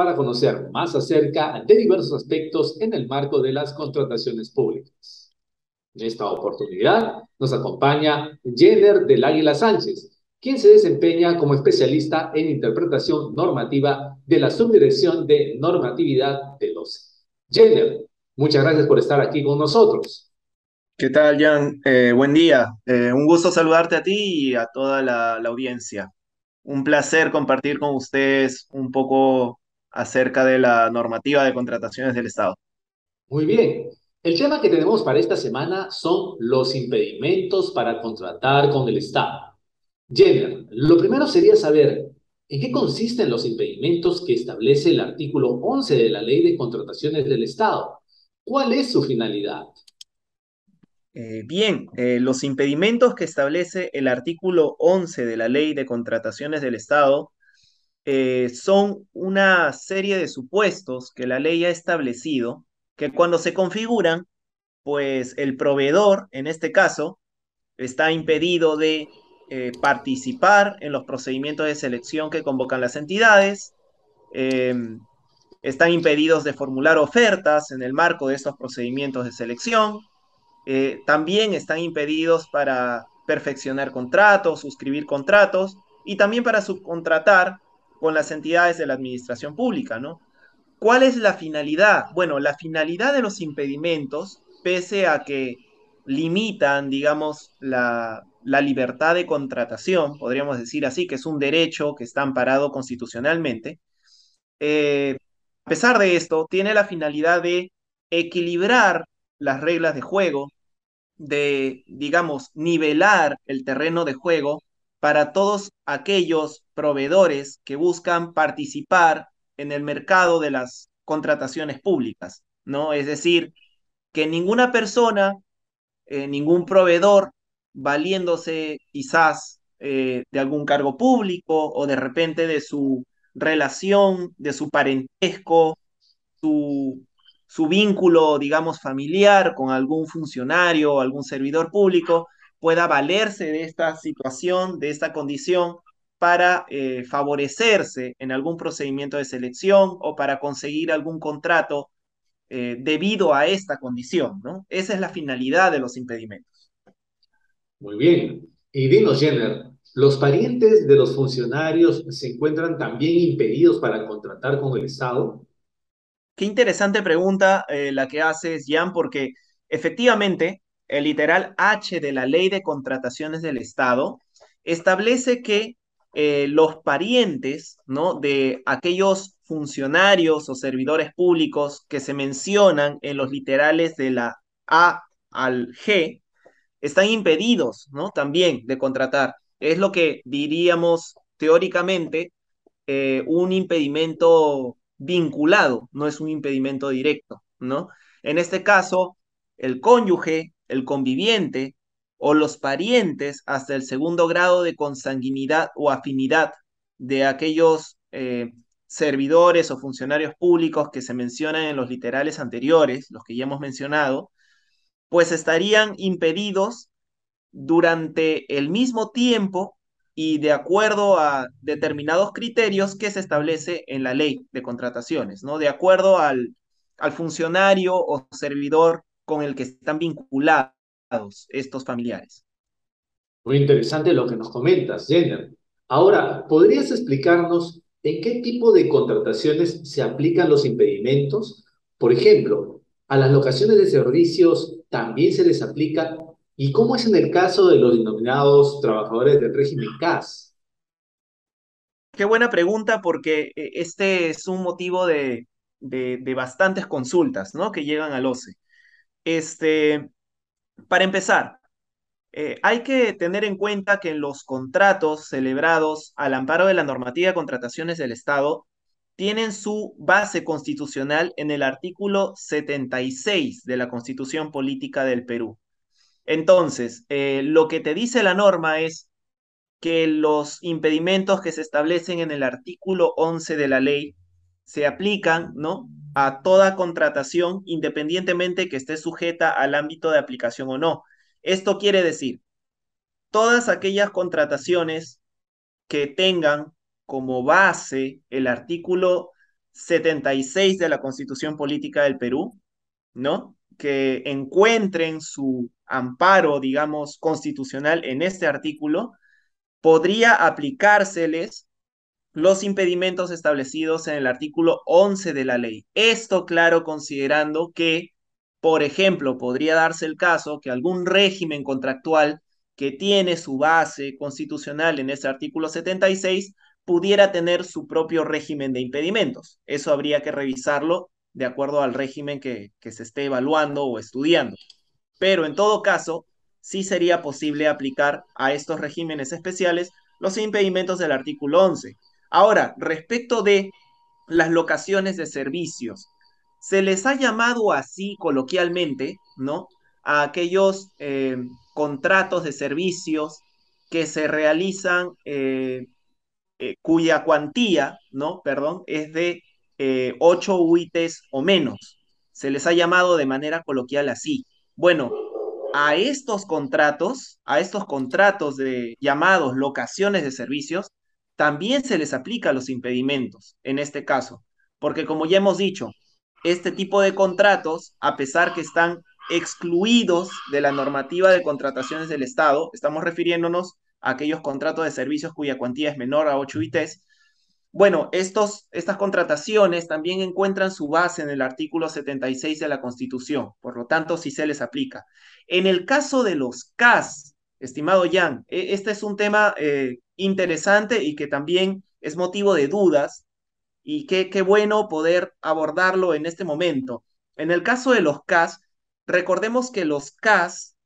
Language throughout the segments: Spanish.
para conocer más acerca de diversos aspectos en el marco de las contrataciones públicas. En esta oportunidad nos acompaña Jenner del Águila Sánchez, quien se desempeña como especialista en interpretación normativa de la Subdirección de Normatividad de los Jenner, muchas gracias por estar aquí con nosotros. ¿Qué tal, Jan? Eh, buen día. Eh, un gusto saludarte a ti y a toda la, la audiencia. Un placer compartir con ustedes un poco acerca de la normativa de contrataciones del Estado. Muy bien. El tema que tenemos para esta semana son los impedimentos para contratar con el Estado. Jenner, lo primero sería saber en qué consisten los impedimentos que establece el artículo 11 de la Ley de Contrataciones del Estado. ¿Cuál es su finalidad? Eh, bien, eh, los impedimentos que establece el artículo 11 de la Ley de Contrataciones del Estado eh, son una serie de supuestos que la ley ha establecido que cuando se configuran, pues el proveedor, en este caso, está impedido de eh, participar en los procedimientos de selección que convocan las entidades, em, están impedidos de formular ofertas en el marco de estos procedimientos de selección, eh, también están impedidos para perfeccionar contratos, suscribir contratos y también para subcontratar con las entidades de la administración pública, ¿no? ¿Cuál es la finalidad? Bueno, la finalidad de los impedimentos, pese a que limitan, digamos, la, libertad de contratación, podríamos decir así, que es un derecho que está amparado constitucionalmente, eh, a pesar de esto, tiene la finalidad de equilibrar las reglas de juego, de, digamos, nivelar el terreno de juego para todos aquellos proveedores que buscan participar en el mercado de las contrataciones públicas, ¿no? Es decir, que ninguna persona, eh, ningún proveedor, valiéndose quizás eh, de algún cargo público o de repente de su relación, de su parentesco, su, su vínculo, digamos, familiar con algún funcionario o algún servidor público, pueda valerse de esta situación, de esta condición, para eh, favorecerse en algún procedimiento de selección o para conseguir algún contrato eh, debido a esta condición, ¿no? Esa es la finalidad de los impedimentos. Muy bien. Y dinos, Jenner, ¿los parientes de los funcionarios se encuentran también impedidos para contratar con el Estado? Qué interesante pregunta eh, la que haces, Jan, porque efectivamente el literal H de la Ley de Contrataciones del Estado establece que eh, los parientes ¿no? de aquellos funcionarios o servidores públicos que se mencionan en los literales de la A al G están impedidos ¿no? también de contratar. Es lo que diríamos teóricamente eh, un impedimento vinculado, no es un impedimento directo, ¿no? En este caso, el cónyuge el conviviente o los parientes hasta el segundo grado de consanguinidad o afinidad de aquellos eh, servidores o funcionarios públicos que se mencionan en los literales anteriores, los que ya hemos mencionado, pues estarían impedidos durante el mismo tiempo y de acuerdo a determinados criterios que se establece en la ley de contrataciones, ¿no? De acuerdo al, al funcionario o servidor con el que están vinculados estos familiares. Muy interesante lo que nos comentas, Jenner. Ahora, ¿podrías explicarnos en qué tipo de contrataciones se aplican los impedimentos? Por ejemplo, ¿a las locaciones de servicios también se les aplica? ¿Y cómo es en el caso de los denominados trabajadores del régimen CAS? Qué buena pregunta porque eh, este es un motivo de, de bastantes consultas ¿no? que llegan al OCE. Este, para empezar, eh, hay que tener en cuenta que los contratos celebrados al amparo de la normativa de contrataciones del Estado, tienen su base constitucional en el artículo 76 de la Constitución Política del Perú. Entonces, eh, lo que te dice la norma es que los impedimentos que se establecen en el artículo 11 de la ley se aplican, ¿no? A toda contratación, independientemente que esté sujeta al ámbito de aplicación o no. Esto quiere decir, todas aquellas contrataciones que tengan como base el artículo 76 de la Constitución Política del Perú, ¿no? Que encuentren su amparo, digamos, constitucional en este artículo, podría aplicárseles los impedimentos establecidos en el artículo 11 de la ley. Esto, claro, considerando que, por ejemplo, podría darse el caso que algún régimen contractual que tiene su base constitucional en ese artículo 76 pudiera tener su propio régimen de impedimentos. Eso habría que revisarlo de acuerdo al régimen que, se esté evaluando o estudiando. Pero en todo caso, sí sería posible aplicar a estos regímenes especiales los impedimentos del artículo 11. Ahora, respecto de las locaciones de servicios, se les ha llamado así coloquialmente, ¿no? A aquellos eh, contratos de servicios que se realizan eh, eh, cuya cuantía, ¿no? Perdón, es de eh, 8 UITs o menos. Se les ha llamado de manera coloquial así. Bueno, a estos contratos, a estos contratos de llamados locaciones de servicios, también se les aplica los impedimentos en este caso, porque como ya hemos dicho, este tipo de contratos, a pesar que están excluidos de la normativa de contrataciones del Estado, estamos refiriéndonos aquellos contratos de servicios cuya cuantía es menor a 8 ITs. Bueno, estos, estas contrataciones también encuentran su base en el artículo 76 de la Constitución, por lo tanto, sí se les aplica. En el caso de los CAS, estimado Jan, e, este es un tema eh, interesante y que también es motivo de dudas y qué, qué bueno poder abordarlo en este momento. En el caso de los CAS, recordemos que los CAS,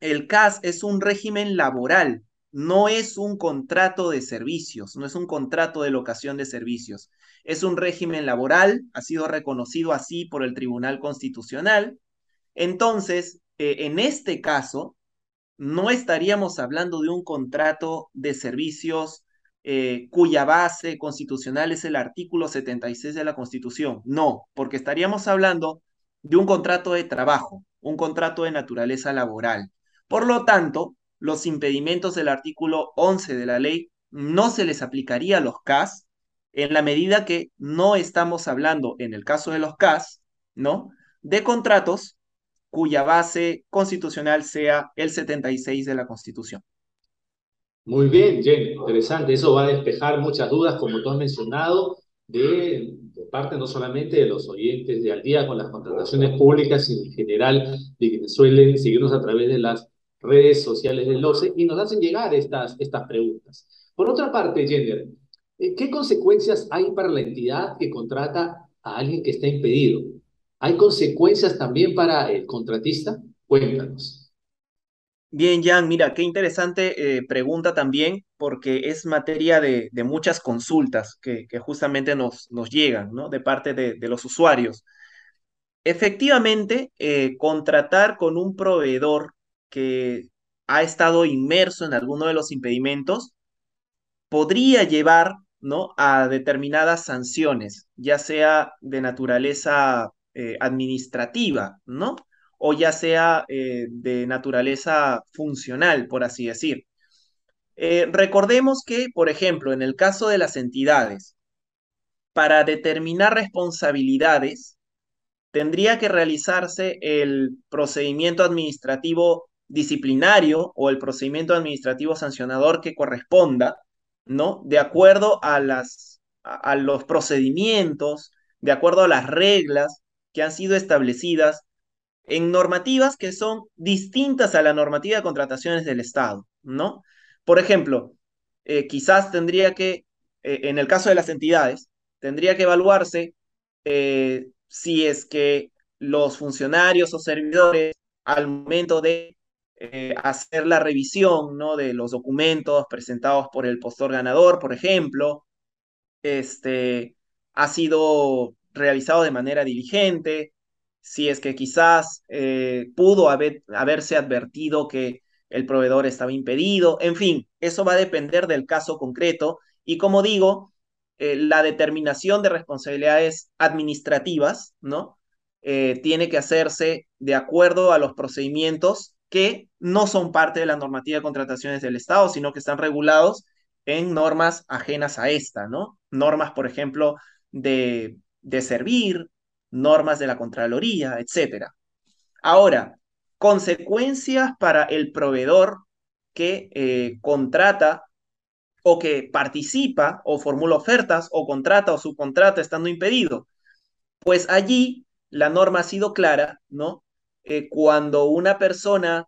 el CAS es un régimen laboral, no es un contrato de servicios, no es un contrato de locación de servicios. Es un régimen laboral, ha sido reconocido así por el Tribunal Constitucional. Entonces, eh, en este caso, no estaríamos hablando de un contrato de servicios eh, cuya base constitucional es el artículo 76 de la Constitución. No, porque estaríamos hablando de un contrato de trabajo, un contrato de naturaleza laboral. Por lo tanto, los impedimentos del artículo 11 de la ley no se les aplicaría a los CAS en la medida que no estamos hablando, en el caso de los CAS, ¿no? De contratos cuya base constitucional sea el 76 de la Constitución. Muy bien, Jenny, interesante. Eso va a despejar muchas dudas, como tú has mencionado, de, de, parte no solamente de los oyentes de Al día con las contrataciones públicas, sino en general de quienes suelen seguirnos a través de las redes sociales del OCE y nos hacen llegar estas, estas preguntas. Por otra parte, Jenner, eh, ¿qué consecuencias hay para la entidad que contrata a alguien que está impedido? ¿Hay consecuencias también para el contratista? Cuéntanos. Bien, Jan, mira, qué interesante eh, pregunta también, porque es materia de, muchas consultas que, justamente nos, llegan, ¿no? De parte de, de los usuarios. Efectivamente, eh, contratar con un proveedor que ha estado inmerso en alguno de los impedimentos podría llevar ¿no? a determinadas sanciones, ya sea de naturaleza eh, administrativa, ¿no? O ya sea eh, de naturaleza funcional, por así decir. Eh, recordemos que, por ejemplo, en el caso de las entidades, para determinar responsabilidades, tendría que realizarse el procedimiento administrativo disciplinario o el procedimiento administrativo sancionador que corresponda, ¿no? De acuerdo a, las, a, los procedimientos, de acuerdo a las reglas que han sido establecidas en normativas que son distintas a la normativa de contrataciones del Estado, ¿no? Por ejemplo, eh, quizás tendría que, eh, en el caso de las entidades, tendría que evaluarse eh, si es que los funcionarios o servidores al momento de hacer la revisión ¿no? de los documentos presentados por el postor ganador, por ejemplo, este, ha sido realizado de manera diligente, si es que quizás eh, pudo haber, haberse advertido que el proveedor estaba impedido, en fin, eso va a depender del caso concreto y como digo, eh, la determinación de responsabilidades administrativas, ¿no? Eh, tiene que hacerse de acuerdo a los procedimientos que no son parte de la normativa de contrataciones del Estado, sino que están regulados en normas ajenas a esta, ¿no? Normas, por ejemplo, de, de servir, normas de la Contraloría, etc. Ahora, consecuencias para el proveedor que eh, contrata o que participa o formula ofertas o contrata o subcontrata estando impedido. Pues allí la norma ha sido clara, ¿no? Eh, cuando una persona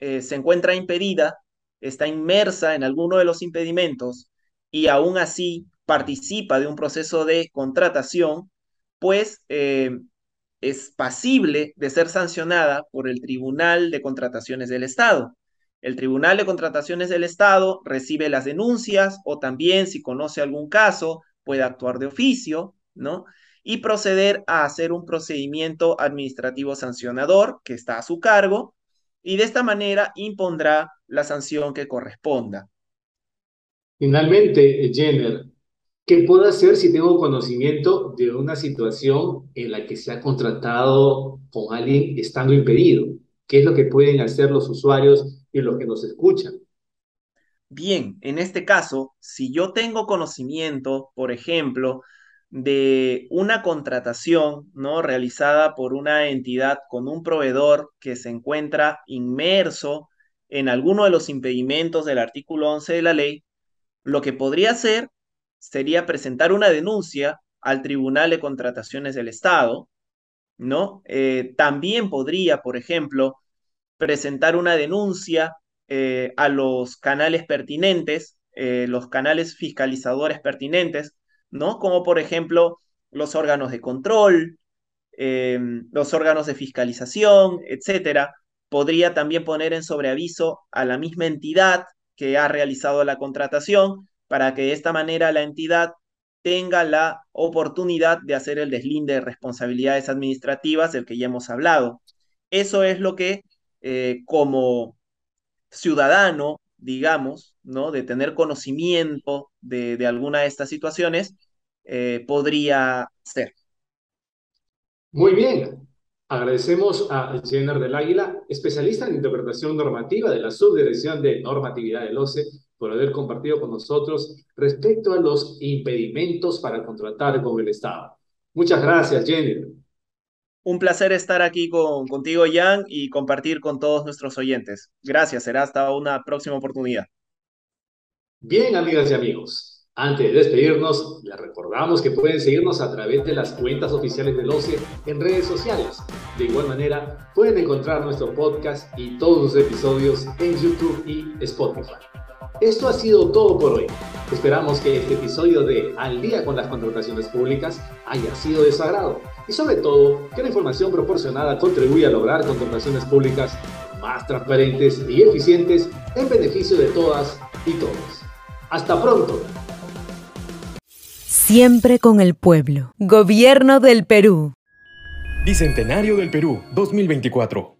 eh, se encuentra impedida, está inmersa en alguno de los impedimentos y aún así participa de un proceso de contratación, pues eh, es pasible de ser sancionada por el Tribunal de Contrataciones del Estado. El Tribunal de Contrataciones del Estado recibe las denuncias o también, si conoce algún caso, puede actuar de oficio, ¿no? Y proceder a hacer un procedimiento administrativo sancionador que está a su cargo y de esta manera impondrá la sanción que corresponda. Finalmente, Jenner, ¿qué puedo hacer si tengo conocimiento de una situación en la que se ha contratado con alguien estando impedido? ¿Qué es lo que pueden hacer los usuarios y los que nos escuchan? Bien, en este caso, si yo tengo conocimiento, por ejemplo, de una contratación ¿no? realizada por una entidad con un proveedor que se encuentra inmerso en alguno de los impedimentos del artículo 11 de la ley, lo que podría hacer sería presentar una denuncia al Tribunal de Contrataciones del Estado, ¿no? Eh, también podría, por ejemplo, presentar una denuncia eh, a los canales pertinentes, eh, los canales fiscalizadores pertinentes, ¿no? Como por ejemplo los órganos de control, los órganos de fiscalización, etcétera. Podría también poner en sobreaviso a la misma entidad que ha realizado la contratación para que de esta manera la entidad tenga la oportunidad de hacer el deslinde de responsabilidades administrativas del que ya hemos hablado. Eso es lo que eh, como ciudadano, digamos, ¿no? de tener conocimiento de, alguna de estas situaciones, eh, podría ser. Muy bien. Agradecemos a Jenner del Águila, especialista en interpretación normativa de la Subdirección de Normatividad del OCE, por haber compartido con nosotros respecto a los impedimentos para contratar con el Estado. Muchas gracias, Jenner. Un placer estar aquí con, contigo, Jan, y compartir con todos nuestros oyentes. Gracias, será hasta una próxima oportunidad. Bien, amigas y amigos, antes de despedirnos, les recordamos que pueden seguirnos a través de las cuentas oficiales del OCE en redes sociales. De igual manera, pueden encontrar nuestro podcast y todos los episodios en YouTube y Spotify. Esto ha sido todo por hoy. Esperamos que este episodio de Al día con las contrataciones públicas haya sido de su agrado y sobre todo que la información proporcionada contribuya a lograr contrataciones públicas más transparentes y eficientes en beneficio de todas y todos. Hasta pronto. Siempre con el pueblo. Gobierno del Perú. Bicentenario del Perú 2024.